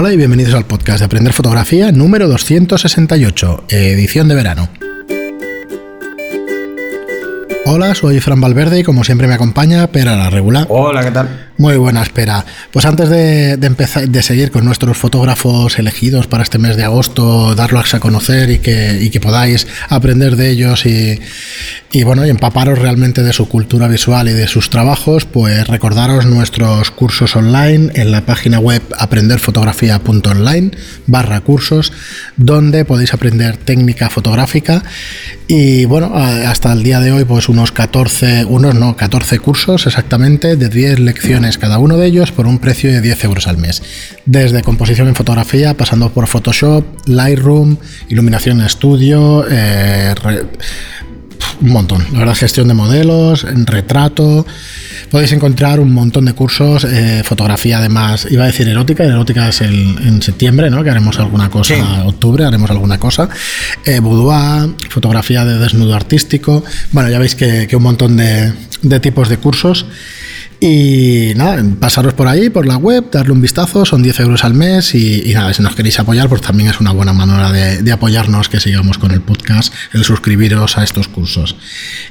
Hola y bienvenidos al podcast de Aprender Fotografía número 268, edición de verano. Hola, soy Fran Valverde y como siempre me acompaña Pera la Regular. Hola, ¿qué tal? Muy buena espera. Pues antes de, empezar, de seguir con nuestros fotógrafos elegidos para este mes de agosto, darlos a conocer y que, podáis aprender de ellos y, y, bueno, y empaparos realmente de su cultura visual y de sus trabajos, pues recordaros nuestros cursos online en la página web aprenderfotografía.online barra cursos, donde podéis aprender técnica fotográfica y bueno, hasta el día de hoy, pues unos 14, unos no, 14 cursos exactamente de 10 lecciones cada uno de ellos por un precio de 10 euros al mes. Desde composición en fotografía, pasando por Photoshop, Lightroom, iluminación en estudio, eh, un montón. La verdad, gestión de modelos, retrato. Podéis encontrar un montón de cursos, eh, fotografía además, iba a decir erótica, erótica es en septiembre, ¿no? Que haremos alguna cosa, en octubre haremos alguna cosa. Eh, boudoir, fotografía de desnudo artístico. Bueno, ya veis que, un montón de, de tipos de cursos. Y nada, pasaros por ahí, por la web, darle un vistazo, son 10 euros al mes y, nada, si nos queréis apoyar, pues también es una buena manera de, apoyarnos que sigamos con el el suscribiros a estos cursos.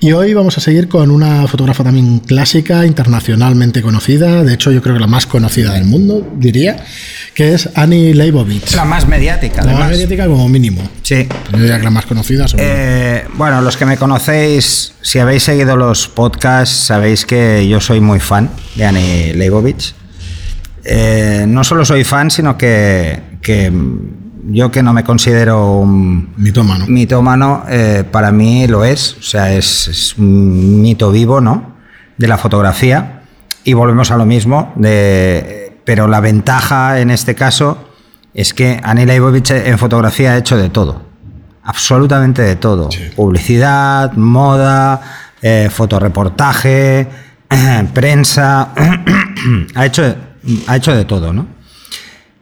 Y hoy vamos a seguir con una fotógrafa también clásica, internacionalmente conocida, de hecho yo creo que la más conocida del mundo, diría, que es Annie Leibovitz. La más mediática, La más mediática como mínimo. Sí. Yo diría que la más conocida. Eh, bueno, los que me conocéis, si habéis seguido los podcasts, sabéis que yo soy muy fan de Annie Leibovitz. Eh, no solo soy fan, sino que, yo que no me considero un mitómano, mitómano eh, para mí lo es. O sea, es, un mito vivo, ¿no? De la fotografía. Y volvemos a lo mismo, de, pero la ventaja en este caso es que Annie Leibovitz en fotografía ha hecho de todo. Absolutamente de todo. Publicidad, moda, eh, fotoreportaje prensa, ha, hecho, ha hecho de todo, ¿no?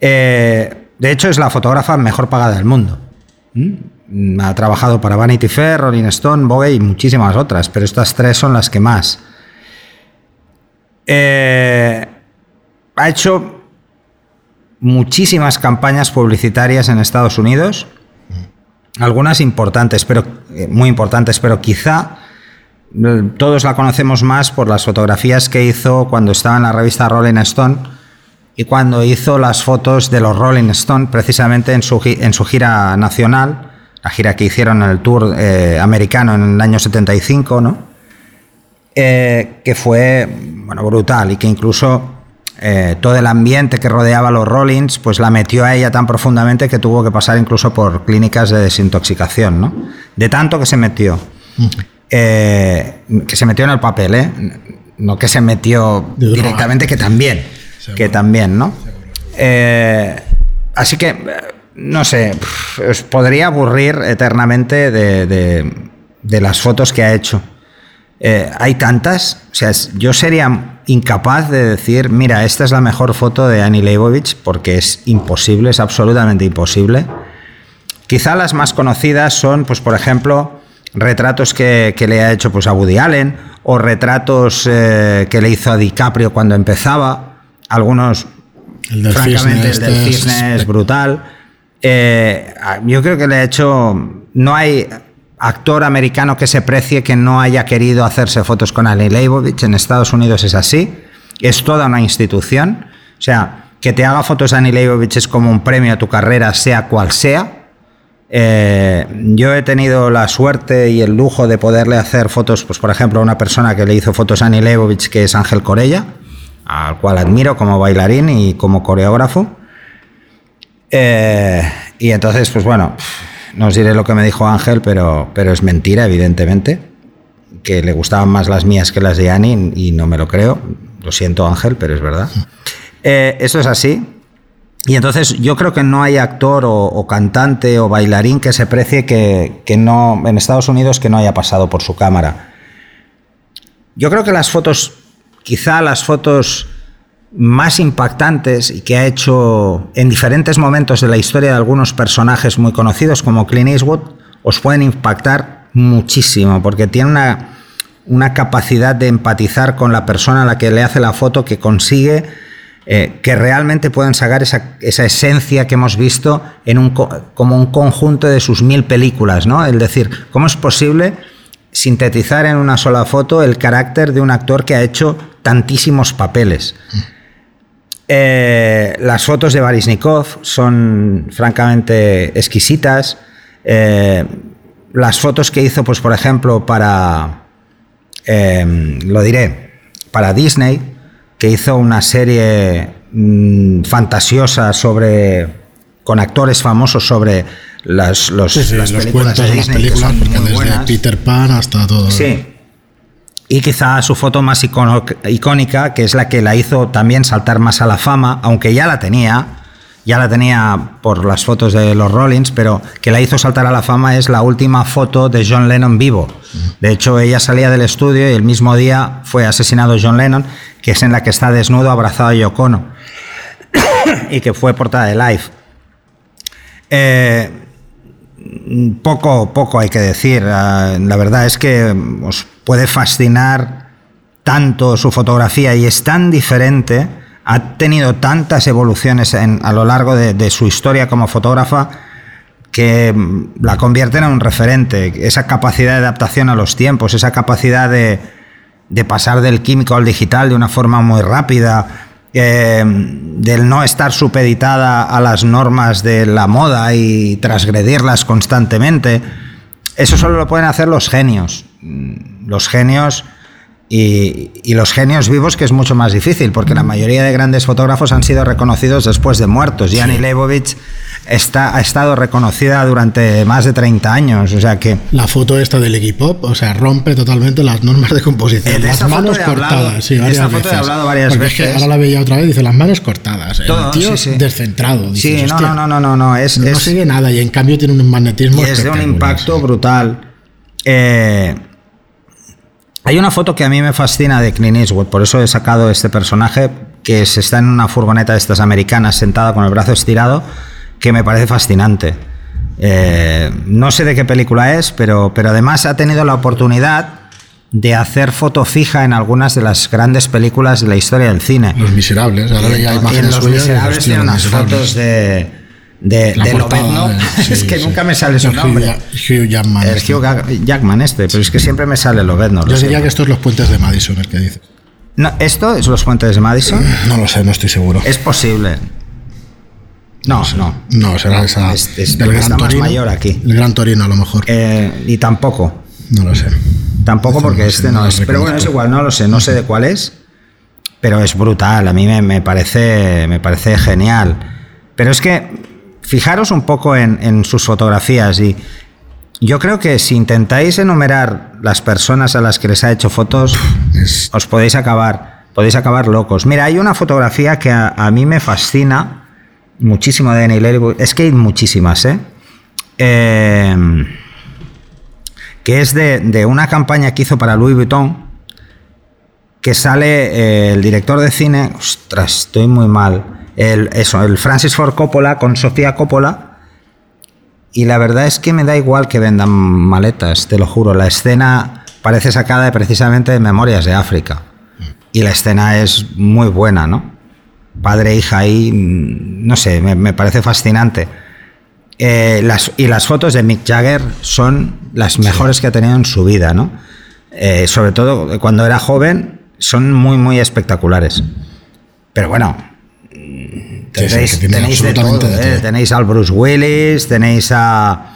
Eh, de hecho, es la fotógrafa mejor pagada del mundo. ¿Mm? Ha trabajado para Vanity Fair, Rolling Stone, Vogue y muchísimas otras, pero estas tres son las que más. Eh, ha hecho muchísimas campañas publicitarias en Estados Unidos, algunas importantes, pero eh, muy importantes, pero quizá todos la conocemos más por las fotografías que hizo cuando estaba en la revista Rolling Stone y cuando hizo las fotos de los Rolling Stone, precisamente en su, en su gira nacional, la gira que hicieron en el tour eh, americano en el año 75, ¿no? Eh, que fue bueno, brutal y que incluso eh, todo el ambiente que rodeaba a los Rollins, pues la metió a ella tan profundamente que tuvo que pasar incluso por clínicas de desintoxicación, ¿no? De tanto que se metió. Que se metió en el papel, ¿eh? No que se metió directamente, que también. Que también, ¿no? Eh, así que, no sé, os podría aburrir eternamente de, las fotos que ha hecho. hay tantas, o sea, yo sería incapaz de decir, mira, esta es la mejor foto de Annie Leibovich, porque es imposible, es absolutamente imposible. Quizá las más conocidas son, pues, por ejemplo, retratos que, le ha hecho pues, a Woody Allen o retratos eh, que le hizo a DiCaprio cuando empezaba. Algunos, el francamente, el del este cisne es brutal. Eh, yo creo que le ha hecho. No hay actor americano que se precie que no haya querido hacerse fotos con Annie Leibovitz. En Estados Unidos es así. Es toda una institución. O sea, que te haga fotos Annie Leibovitz es como un premio a tu carrera, sea cual sea. Eh, yo he tenido la suerte y el lujo de poderle hacer fotos, pues por ejemplo, a una persona que le hizo fotos a Annie Leibovitz, que es Ángel Corella, al cual admiro como bailarín y como coreógrafo. Eh, y entonces, pues bueno, no os diré lo que me dijo Ángel, pero, pero es mentira, evidentemente, que le gustaban más las mías que las de Annie y no me lo creo. Lo siento Ángel, pero es verdad. Eh, eso es así. Y entonces yo creo que no hay actor o, cantante o bailarín que se precie que, no, en Estados Unidos que no haya pasado por su cámara. Yo creo que las fotos, quizá las fotos más impactantes y que ha hecho en diferentes momentos de la historia de algunos personajes muy conocidos como Clint Eastwood, os pueden impactar muchísimo, porque tiene una, una capacidad de empatizar con la persona a la que le hace la foto que consigue eh, que realmente puedan sacar esa, esa, esencia que hemos visto en un, como un conjunto de sus mil películas, ¿no? Es decir, ¿cómo es posible sintetizar en una sola foto el carácter de un actor que ha hecho tantísimos papeles? Eh, las fotos de Barisnikov son francamente exquisitas. Eh, las fotos que hizo, pues por ejemplo, para, eh, lo diré, para Disney, que hizo una serie mmm, fantasiosa sobre, con actores famosos sobre las, los, sí, sí, las los películas cuentos, de las que películas, son porque muy desde buenas. Peter Pan hasta todo. Sí. Y quizá su foto más icono- icónica, que es la que la hizo también saltar más a la fama, aunque ya la tenía, ya la tenía por las fotos de los Rollins, pero que la hizo saltar a la fama es la última foto de John Lennon vivo. De hecho, ella salía del estudio y el mismo día fue asesinado John Lennon, que es en la que está desnudo abrazado a Yoko Ono, y que fue portada de Life. Eh, poco, poco hay que decir. Ah, La verdad es que os puede fascinar tanto su fotografía y es tan diferente, ha tenido tantas evoluciones a lo largo de, su historia como fotógrafa que mm, la convierten en un referente. Esa capacidad de adaptación a los tiempos, esa capacidad de pasar del químico al digital de una forma muy rápida, eh, del no estar supeditada a las normas de la moda y transgredirlas constantemente. Eso solo lo pueden hacer los genios. Mm, Los genios y, y los genios vivos, que es mucho más difícil, porque la mayoría de grandes fotógrafos han sido reconocidos después de muertos. Yanni Leibovitz está, ha estado reconocida durante más de 30 años, o sea que... La foto esta del Equipop, o sea, rompe totalmente las normas de composición. Eh, de las manos he hablado- cortadas, sí, varias esta foto he veces. hablado varias Porque es que veces. ahora la veía otra vez, dice las manos cortadas. Todo, el tío sí, sí. descentrado. Sí, dices, no, "Hostia, no, no, no, no, no, es, no es- sigue nada y en cambio tiene un magnetismo y es de un impacto sí. brutal. Eh, hay una foto que a mí me fascina de Clint Eastwood, por eso he sacado este personaje que se está en una furgoneta de estas americanas sentado con el brazo estirado, que me parece fascinante. Eh, no sé de qué película es, pero, pero además ha tenido la oportunidad de hacer foto fija en algunas de las grandes películas de la historia del cine. Los miserables, ahora veía Y en imágenes Los y dices, Miserables "Hostia, tiene Los unas Miserables". fotos de, de, de portada, Lobezno. eh, sí, es que sí. nunca me sale su El Hugh nombre. Hugh Jackman. El este. Hugh Jackman este, pero es que siempre me sale Lobezno. lo Yo sé. diría que esto es los puentes de Madison, el que dice. No, ¿Esto es los puentes de Madison? No lo sé, no estoy seguro. Es posible. No, no. No, será esa. Es- es- del está Gran más mayor aquí. El Gran Torino, a lo mejor. Eh, y tampoco. No lo sé. Tampoco porque no este no no es. Pero bueno, es igual, no lo sé, no sé de cuál es. Pero es brutal, a mí me, me parece, me parece genial. Pero es que fijaros un poco en, en sus fotografías y yo creo que si intentáis enumerar las personas a las que les ha hecho fotos, os podéis acabar, podéis acabar locos. Mira, hay una fotografía que a, a mí me fascina muchísimo de Annie Leibovitz. Es que hay muchísimas, ¿eh? Eh, que es de, de una campaña que hizo para Louis Vuitton, que sale eh, el director de cine, ostras, estoy muy mal, el, eso, el Francis Ford Coppola con Sofía Coppola, y la verdad es que me da igual que vendan maletas, te lo juro, la escena parece sacada de, precisamente de Memorias de África, y la escena es muy buena, ¿no? Padre e hija ahí, no sé, me, me parece fascinante. Eh, las, y las fotos de Mick Jagger son las mejores que ha tenido en su vida, ¿no? Eh, sobre todo cuando era joven, son muy, muy espectaculares. Pero bueno, tenéis, que tiene tenéis de todo, absolutamente de ¿eh? Tenéis al Bruce Willis, tenéis a,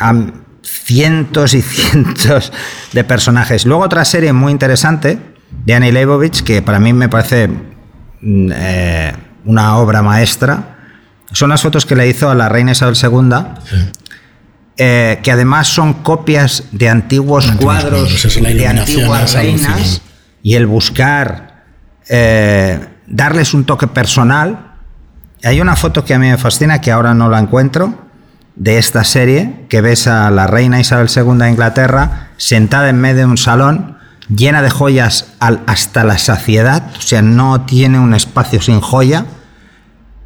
a cientos y cientos de personajes. Luego otra serie muy interesante de Annie Leibovitz, que para mí me parece mm, eh, una obra maestra, son las fotos que le hizo a la reina Isabel II, eh, que además son copias de antiguos, Antiguos cuadros, de antiguas reinas y el buscar eh, darles un toque personal. Hay una foto que a mí me fascina, que ahora no la encuentro, de esta serie, que ves a la reina Isabel II de Inglaterra sentada en medio de un salón llena de joyas al- hasta la saciedad, o sea, no tiene un espacio sin joya,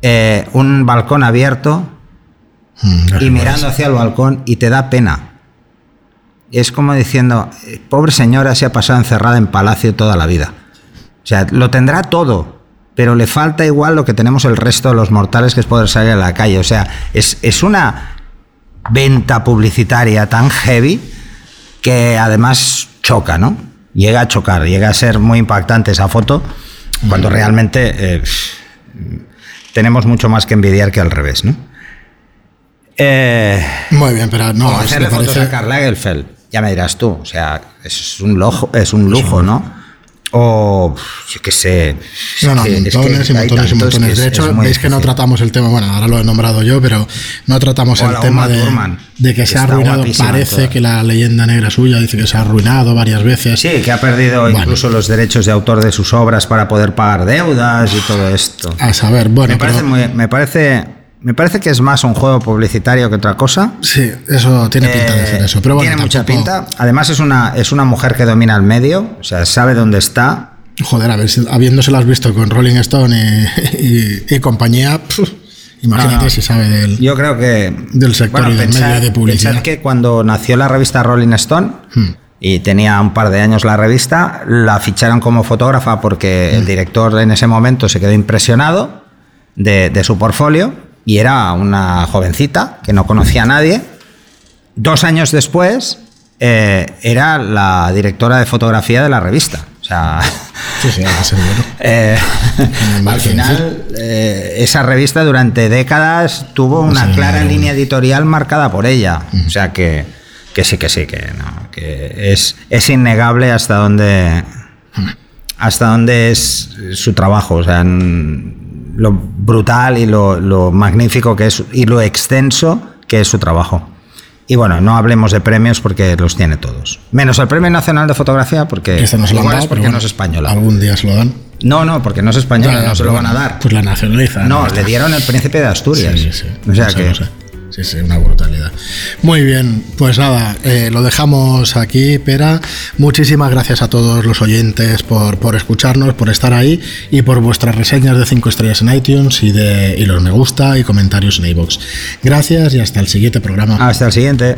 eh, un balcón abierto Mm, y mirando hacia el balcón y te da pena. Es como diciendo, eh, pobre señora se ha pasado encerrada en palacio toda la vida. O sea, lo tendrá todo, pero le falta igual lo que tenemos el resto de los mortales, que es poder salir a la calle. O sea, es, es una venta publicitaria tan heavy que además choca, ¿no? Llega a chocar, llega a ser muy impactante esa foto, cuando realmente eh, tenemos mucho más que envidiar que al revés, ¿no? Eh, muy bien, pero no, es, hacerle fotos a Karl Lagerfeld, ya me dirás tú, o sea, es un lujo, es un lujo, ¿no? O, yo qué sé. No, no, montones y montones y montones. de hecho, veis que no tratamos el tema, bueno, ahora lo he nombrado yo, pero no tratamos el tema de, de, que, se ha arruinado. Parece que la leyenda negra suya dice que se ha arruinado varias veces. Sí, que ha perdido incluso los derechos de autor de sus obras para poder pagar deudas y todo esto. A saber, bueno. Me parece, me parece me parece que es más un juego publicitario que otra cosa. Sí, eso tiene pinta de ser eso. Pero bueno, tiene mucha pinta. Además es una, es una mujer que domina el medio, o sea, sabe dónde está. Joder, a ver, habiéndoselas visto con Rolling Stone y, compañía, imagínate si sabe del, yo creo que, del sector y del medio de publicidad. Que cuando nació la revista Rolling Stone, hmm. y tenía un par de años la revista, la ficharon como fotógrafa porque el hmm. director en ese momento se quedó impresionado de, de su portfolio y era una jovencita que no conocía a nadie. Dos años después eh, era la directora de fotografía de la revista. O sea, sí, sí, eh, al final, eh, esa revista durante décadas tuvo una clara línea editorial marcada por ella. O sea que, que sí, que sí, que, no, que es, es innegable hasta dónde, hasta dónde es su trabajo. O sea, lo brutal y lo, magnífico que es y lo extenso que es su trabajo. Y bueno, no hablemos de premios porque los tiene todos. Menos el Premio Nacional de Fotografía porque, este no se lo es porque no es española. Algún día se lo dan. No, no, porque no es española, no se lo van a dar. Pues la nacionalizan. No, le dieron el Príncipe de Asturias. Sí, sí, O sea que... Sí, una brutalidad. Muy bien, pues nada, eh, lo dejamos aquí, Pera. Muchísimas gracias a todos los oyentes por, por escucharnos, por estar ahí y por vuestras reseñas de 5 estrellas en iTunes y, de, y los me gusta y comentarios en iVoox. Gracias y hasta el siguiente programa. Hasta el siguiente.